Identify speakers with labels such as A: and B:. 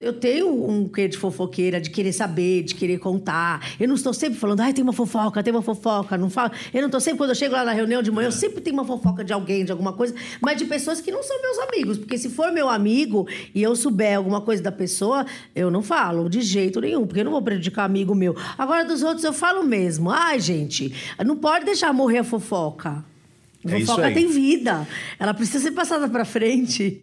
A: Eu tenho um quê de fofoqueira, de querer saber, de querer contar. Eu não estou sempre falando, ai, tem uma fofoca, tem uma fofoca. Não falo. Eu não estou sempre, quando eu chego lá na reunião de manhã, eu é. sempre tenho uma fofoca de alguém, de alguma coisa, mas de pessoas que não são meus amigos. Porque se for meu amigo e eu souber alguma coisa da pessoa, eu não falo de jeito nenhum, porque eu não vou prejudicar amigo meu. Agora, dos outros, eu falo mesmo. Ai, gente, não pode deixar morrer a fofoca.
B: É a
A: fofoca
B: é
A: tem vida. Ela precisa ser passada para frente.